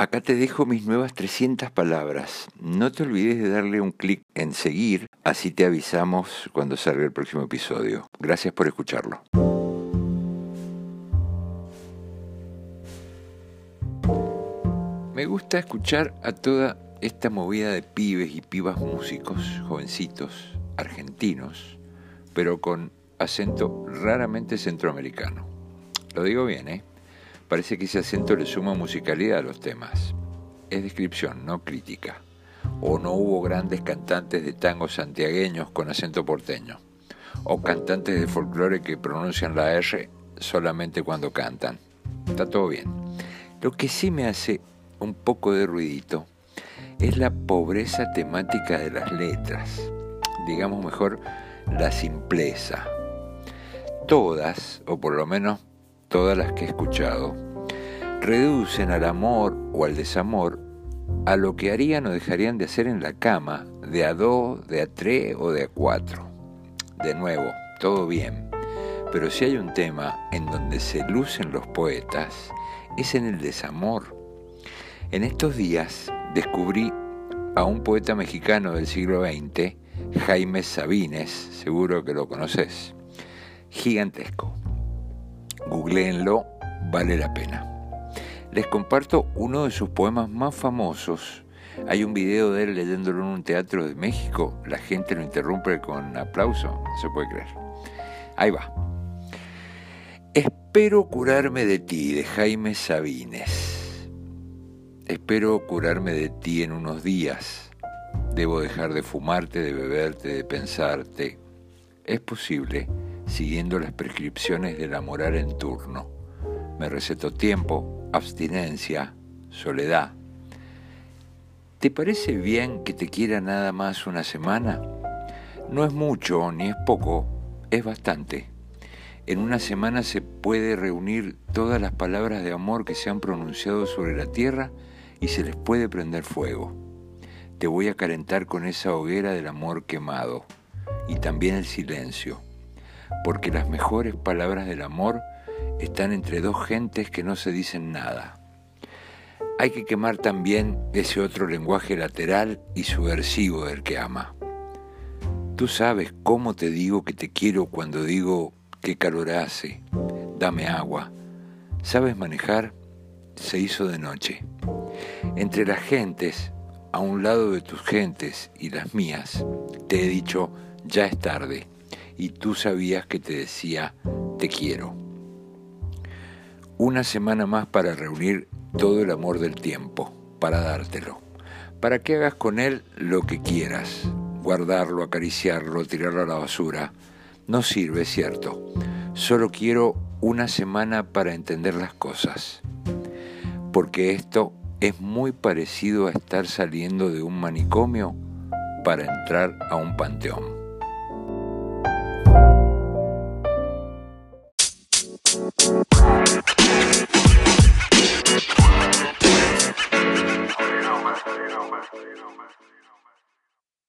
Acá te dejo mis nuevas 300 palabras. No te olvides de darle un clic en seguir, así te avisamos cuando salga el próximo episodio. Gracias por escucharlo. Me gusta escuchar a toda esta movida de pibes y pibas músicos, jovencitos, argentinos, pero con acento raramente centroamericano. Lo digo bien, ¿eh? Parece que ese acento le suma musicalidad a los temas. Es descripción, no crítica. O no hubo grandes cantantes de tango santiagueños con acento porteño. O cantantes de folclore que pronuncian la R solamente cuando cantan. Está todo bien. Lo que sí me hace un poco de ruidito es la pobreza temática de las letras. Digamos mejor, la simpleza. Todas, o por lo menos todas las que he escuchado, reducen al amor o al desamor a lo que harían o dejarían de hacer en la cama, de a dos, de a tres o de a cuatro. De nuevo, todo bien, pero si hay un tema en donde se lucen los poetas, es en el desamor. En estos días descubrí a un poeta mexicano del siglo XX, Jaime Sabines, seguro que lo conoces, gigantesco googleenlo, vale la pena. Les comparto uno de sus poemas más famosos. Hay un video de él leyéndolo en un teatro de México. La gente lo interrumpe con aplauso. No se puede creer. Ahí va. Espero curarme de ti, de Jaime Sabines. Espero curarme de ti en unos días. Debo dejar de fumarte, de beberte, de pensarte. Es posible siguiendo las prescripciones de la moral en turno. Me recetó tiempo, abstinencia, soledad. ¿Te parece bien que te quiera nada más una semana? No es mucho ni es poco, es bastante. En una semana se puede reunir todas las palabras de amor que se han pronunciado sobre la tierra y se les puede prender fuego. Te voy a calentar con esa hoguera del amor quemado y también el silencio porque las mejores palabras del amor están entre dos gentes que no se dicen nada. Hay que quemar también ese otro lenguaje lateral y subversivo del que ama. Tú sabes cómo te digo que te quiero cuando digo qué calor hace, dame agua. ¿Sabes manejar? Se hizo de noche. Entre las gentes, a un lado de tus gentes y las mías, te he dicho, ya es tarde y tú sabías que te decía, te quiero. Una semana más para reunir todo el amor del tiempo, para dártelo, para que hagas con él lo que quieras, guardarlo, acariciarlo, tirarlo a la basura. No sirve, cierto. Solo quiero una semana para entender las cosas. Porque esto es muy parecido a estar saliendo de un manicomio para entrar a un panteón.